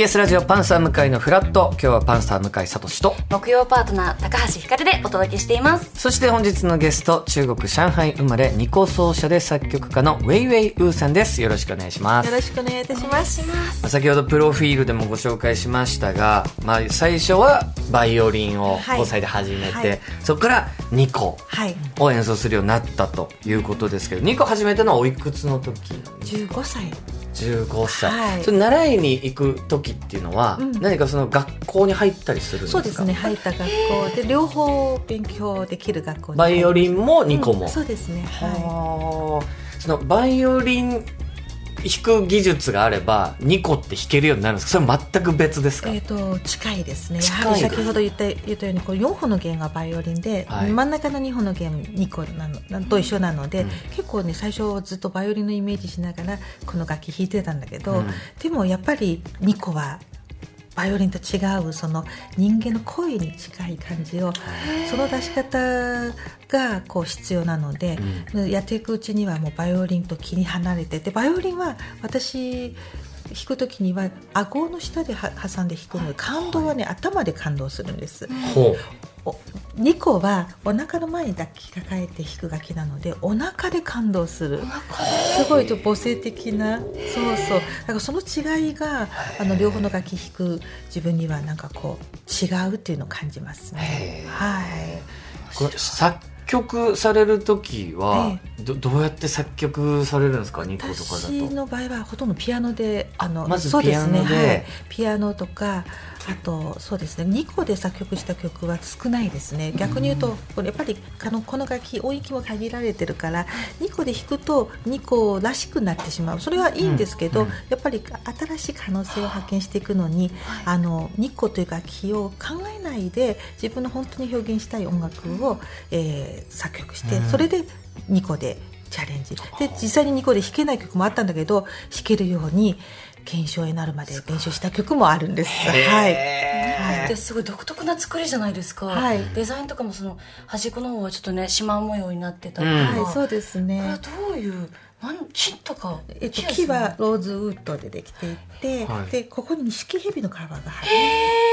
TBS ラジオパンサー向井のフラット。今日はパンサー向井聡と。木曜パートナー高橋ひかるでお届けしています。そして本日のゲスト中国上海生まれニコ奏者で作曲家のウェイウェイウーさんです。よろしくお願いします。よろしくお願いいたします。まあ先ほどプロフィールでもご紹介しましたが、まあ、最初はバイオリンをはい。5歳で始めて、はい。そこからニコはい。を演奏するようになったということですけどニコ始めたのはおいくつの時15歳。15歳、はい。それ習いに行く時っていうのは、うん。何かその学校に入ったりするんですか？そうですね。入った学校。で両方勉強できる学校にバイオリンもニコうんも、そうですね。ははあ。そのバイオリン弾く技術があればニコって弾けるようになるんですか？それは全く別ですか、い。えっ、と近いですね。やはり先ほど言った言ったようにこう4本の弦がバイオリンで、はい。真ん中の2本の弦ニコなのなと一緒なので、うん。結構ね最初ずっとバイオリンのイメージしながらこの楽器弾いてたんだけど、うん。でもやっぱりニコはバイオリンと違うその人間の声に近い感じをその出し方がこう必要なので、やっていくうちにはもうバイオリンと気に離れてでバイオリンは私弾く時には顎の下では挟んで弾くので感動はね、頭で感動するんです。ほおニコはお腹の前に抱きかかえて弾く楽器なのでお腹で感動する。すごいと母性的な。そうそう。だからその違いがあの両方の楽器弾く自分にはなんかこう違うっていうのを感じますね。はい。うこれ作曲される時は、どどうやって作曲されるんですか？ニコとかだと。私の場合はほとんどピアノであのまずそうですね。ピアノで。はい、ピアノとかあとそうですね。2個で作曲した曲は少ないですね。逆に言うとこれやっぱりあのこの楽器音域も限られてるから2個で弾くと2個らしくなってしまう。それはいいんですけど、うん。うん。やっぱり新しい可能性を発見していくのにあの2個という楽器を考えないで自分の本当に表現したい音楽を、えー作曲して、うん。それで2個でチャレンジ。で実際に2個で弾けない曲もあったんだけど弾けるように検証になるまで練習した曲もあるんです。はい。ってすごい独特な作りじゃないですか、はい。デザインとかもその端っこの方はちょっとね縞模様になってたりとか、うんはい、そうですこれねは。どういうなん木とかえっと、木はローズウッドでできていて、はい。でここに錦蛇の皮が入る。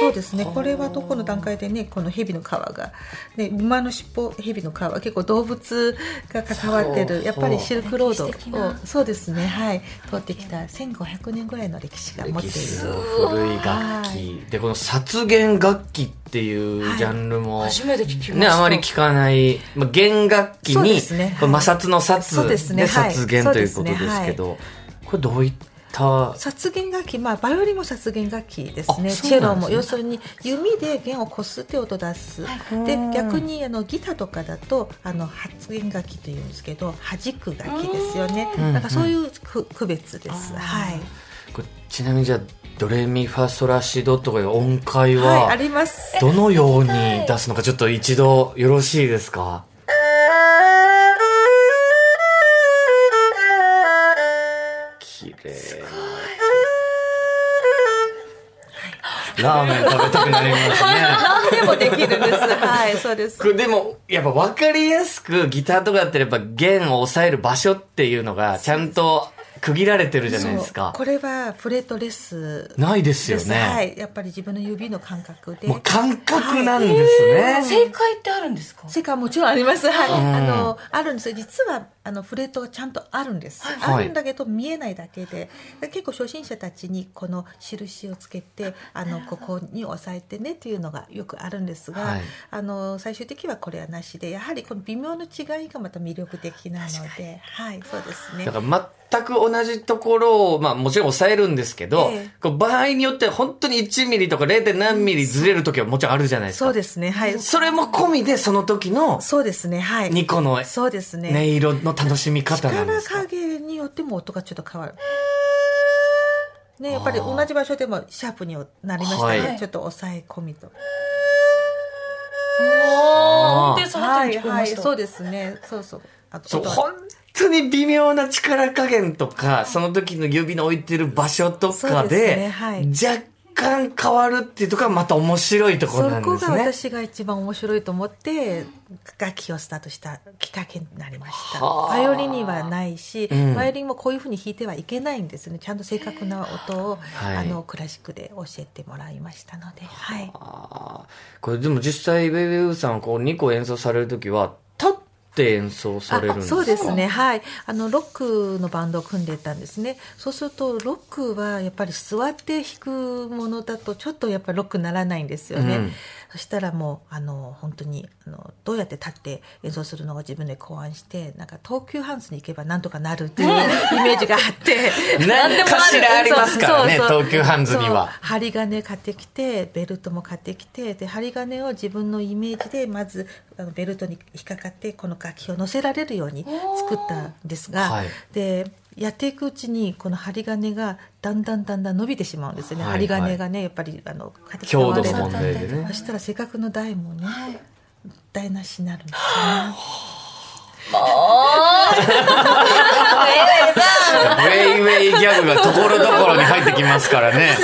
そうですね。これはどこの段階でねこの蛇の皮が、ね、馬の尻尾蛇の皮。は結構動物が関わってるやっぱりシルクロードをそうですね。はい。通ってきた1500年ぐらいの歴史が持っている。の古い楽は器でこの殺弦楽器っていうジャンルも、ね、あまり聞かない、まあ、弦楽器に、摩擦の擦そうで殺弦ということですけど、これどういった？殺弦楽器、まあ、バイオリンも殺弦楽器ですね。ね。チェロも要するに弓で弦をこすって音出す、で逆にあのギターとかだとあの発弦楽器というんですけど弾く楽器ですよね。うん。なんかそういうく区別です、はい、これちなみにじゃあドレミファソラシドとかいう音階はい、あはります。どのように出すのかちょっと一度よろしいですか？綺麗。ラーメン食べたくなりますね。でもできるんです。はいそうです。でもやっぱ分かりやすくギターとかだったらやっぱ弦を押さえる場所っていうのがちゃんと区切られてるじゃないですか。これはフレットレスないですよね、はい。やっぱり自分の指の感覚で。もう感覚なんですね、正解ってあるんですか？世界もちろんあります。はい。うん。あの、あるんですよ。実は、あの、フレットがちゃんとあるんです。はいあるんだけど、見えないだけで。で結構初心者たちに、この印をつけて、あの、ここに押さえてねっていうのがよくあるんですが、はいあの、最終的にはこれはなしで、やはりこの微妙な違いがまた魅力的なので、はい、そうですねだ。から全く同じところを、まあもちろん抑えるんですけど、ええこう場合によっては本当に1ミリとか 0. 何ミリずれる時はもちろんあるじゃないですか。そうですね。はい。それも込みでその時のそうですね。はい。2個のそうですね。音色の楽しみ方なんで力すか？加減によっても音がちょっと変わる。ね、やっぱり同じ場所でもシャープになりましたね。はいちょっと抑え込みと。おーでさらはい、はい、そうですね。そうそう。あと本当に微妙な力加減とか、その時の指の置いてる場所とかですねで、はい若干変わるっていうところがまた面白いところなんそこがですね。私が一番面白いと思って楽器をスタートしたきっかけになりました。はあ。バイオリンにはないし、うん。バイオリンもこういうふうに弾いてはいけないんですね。ちゃんと正確な音を、はい。あのクラシックで教えてもらいましたので、はい、これでも実際、ベイベーさんはこう2個演奏されるときは、立って演奏されるんですそうですね。はい。あのロックのバンドを組んでいたんですね。そうするとロックはやっぱり座って弾くものだとちょっとやっぱりロックにならないんですよね、うんそしたらもうあの本当にあのどうやって立って演奏するのを自分で考案してなんか東急ハンズに行けばなんとかなるっていうイメージがあって。何かしらありますからね、そうそう。東急ハンズには。針金買ってきてベルトも買ってきてで針金を自分のイメージでまずあのベルトに引っかかってこの楽器を乗せられるように作ったんですが、はい。でやっていくうちにこの針金がだんだんだんだん伸びてしまうんですよね、はいはい。針金がねやっぱりあの強度の問使われる題でね。そ。したらせっかくの台もね、台無しになるんですよね。ウェイウェイギャグがところどころに入ってきますからね。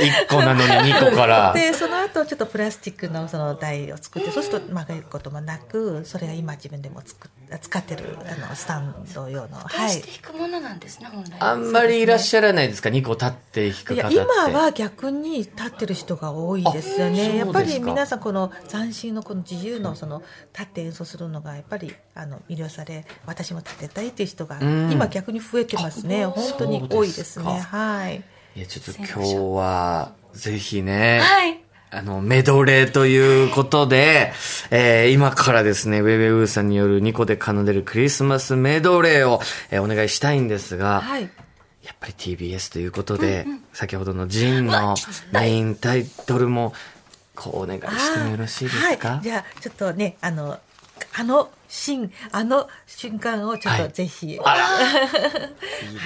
1個なのに2個から。でその後ちょっとプラスチックのその台を作ってそうすると曲げることもなくそれが今自分でも作っ使ってるあのスタンド用のは出いして弾くものなんですね、本来。あんまりいらっしゃらないですか ?2 個立って弾くいや方って。今は逆に立ってる人が多いですよねやっぱり皆さんこの斬新のこの自由のその立って演奏するのがやっぱりあの魅了され私も立てたいっていう人がん今逆に増えてますね。本当に多いですね。はい。いや、ちょっと今日は、ぜひね、はい。あの、メドレーということで、えー今からですね、ウェイウェイウーさんによる2個で奏でるクリスマスメドレーを、えーお願いしたいんですが、はい。やっぱり TBS ということで、先ほどのジンのメインタイトルも、こうお願いしてもよろしいですか、はい、じゃあちょっとねあのあのシーンあの瞬間をちょっとはい。ぜひ、は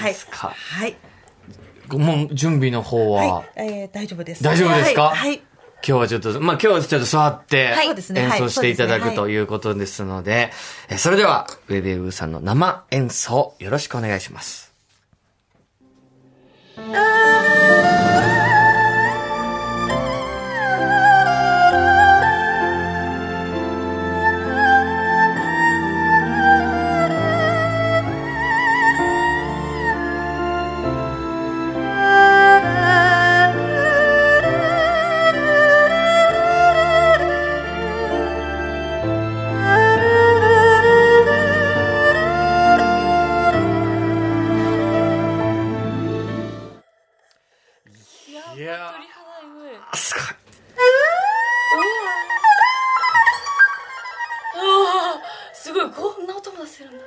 い。ですか。はい。もう準備の方は、はい、えー大丈夫です。大丈夫ですか？はい、はい。今日はちょっと、まあ今日はちょっと座って演奏していただくとい。うことですので、えそれでは、ウェベウーさんの生演奏よろしくお願いします。「tasarımlı.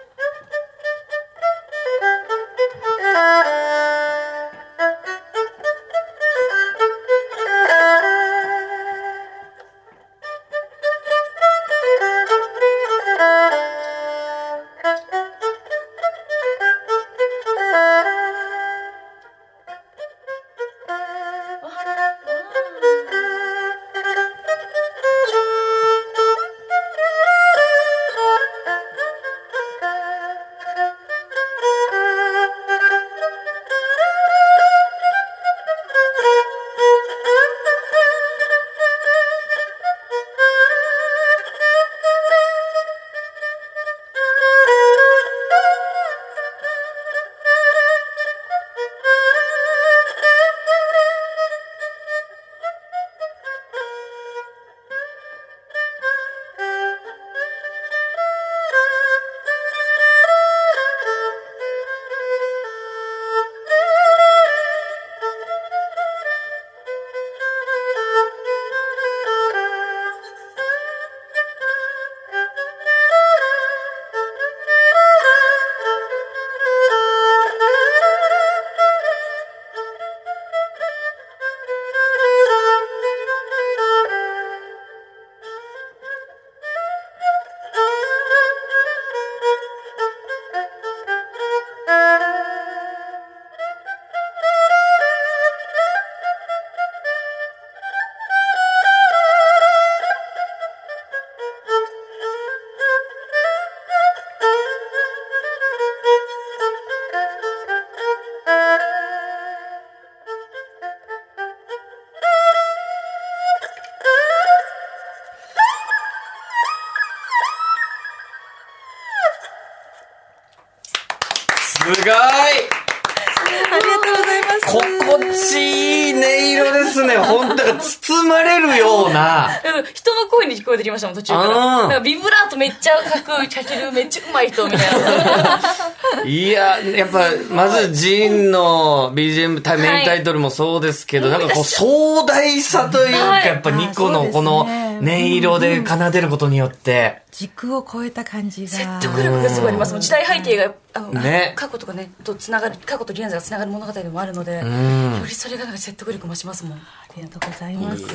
ます。心地いい音色ですね。本当が包まれるような。うん人の声に聞こえてきましたもん、途中から。なんかビブラートめっちゃ書く、かけるめっちゃうまい人みたいな。いや、やっぱ、まず、ジーンの BGM タイメインタイトルもそうですけど、なんかこう、壮大さというか、はいやっぱニコのこのね音色で奏でることによって、時空を超えた感じが。説得力がすごいあります。時代背景が、あの、ね過去とかね、とつながる、過去と現在がつながる物語でもあるので、んよりそれがなんか説得力増しますもん。ありがとうございます。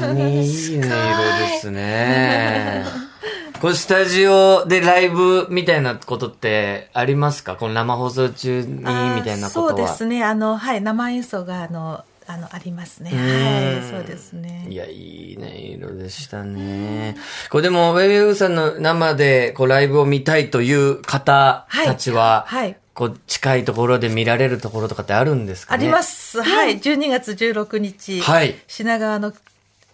本当にいい音色ですね。これスタジオでライブみたいなことってありますか？この生放送中にみたいなことは。そうですね。あの、はい、生演奏が、あの、あの、ありますね。うんはい、そうですね。いや、いいね、色でしたね。これでも、ウェイウェイさんの生でこうライブを見たいという方たちは、はいはいこう近いところで見られるところとかってあるんですかね？ありま。す。はい。12月16日。はい品川の、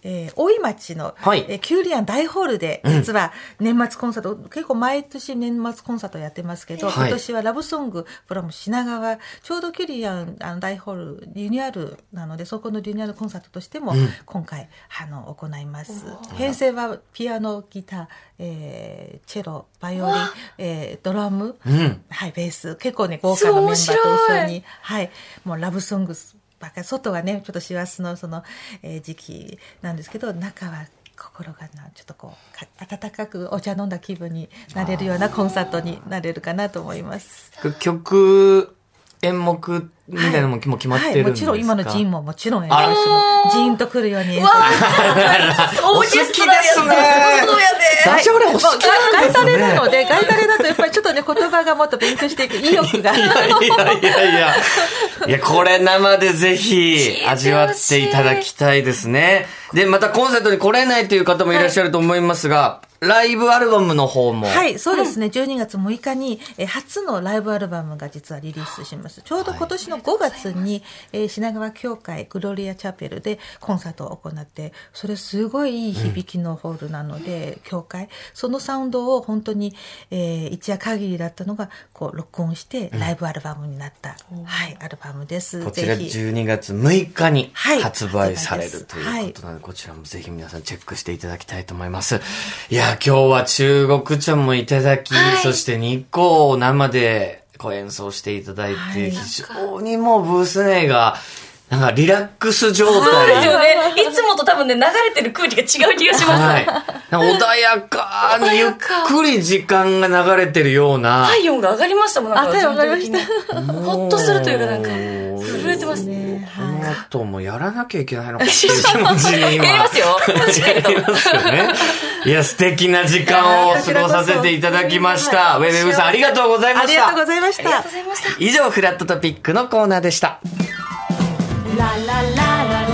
えー大井町の、はい。えーキュウリアン大ホールで、実は年末コンサート、結構毎年年末コンサートやってますけど、はい。今年はラブソングフロム品川、ちょうどキュウリアンあの大ホールリニューアルなので、そこのリニューアルコンサートとしても、今回、あの、行います。編成はピアノ、ギター、えーチェロ、バイオリン、えードラム、うん。はい、ベース。結構ね、豪華なメンバーと一緒に、はい、もうラブソングばか、外はね、ちょっと師走のその、えー時期なんですけど、中は心がな、ちょっとこう、温かくお茶飲んだ気分になれるようなコンサートになれるかなと思います。曲、演目みたいなのももう決まってるんですか、はい、もちろん今のジーンももちろん演奏も、ジーンと来るように演奏オーケストラやってそうやで。ダジャレお好きなんガイタですね。レなので、ガイタレだとやっぱりちょっとね、言葉がもっと勉強していく意欲が。いやいやいやいや。いや、これ生でぜひ 味わっていただきたいですね。で、またコンサートに来れないという方もいらっしゃると思いますが、ライブアルバムの方も。はい、そうですね。12月6日に、えー初のライブアルバムが実はリリースします。ちょうど今年の5月に、えー品川教会グロリアチャペルでコンサートを行って、それすごいいい響きのホールなので、教会、そのサウンドを本当に、えー一夜限りだったのが、こう、録音して、ライブアルバムになった、はい、アルバムです。こちらぜひ。12月6日にはい発売されるということなので、こちらもぜひ皆さんチェックしていただきたいと思います。いや、今日は中国茶もいただき、そして日光を生でこう演奏していただいて、はい非常にもうブース内が、なんかリラックス状そうです態。よね。いつもと多分ね、流れてる空気が違う気がします。はい。穏やかにゆっくり時間が流れてるような。体温が上がりましたもん、なんか。あ体温上がりました。ほっとするというか、なんか、ますね。この後もやらなきゃいけないのかっていう気持ちに今。やりますよやりますよね。いや、素敵な時間を過ごさせていただきました。ウェブウェブさんありがとうございました。ありがとう。ございました。以上、フラットトピックのコーナーでした。La la la la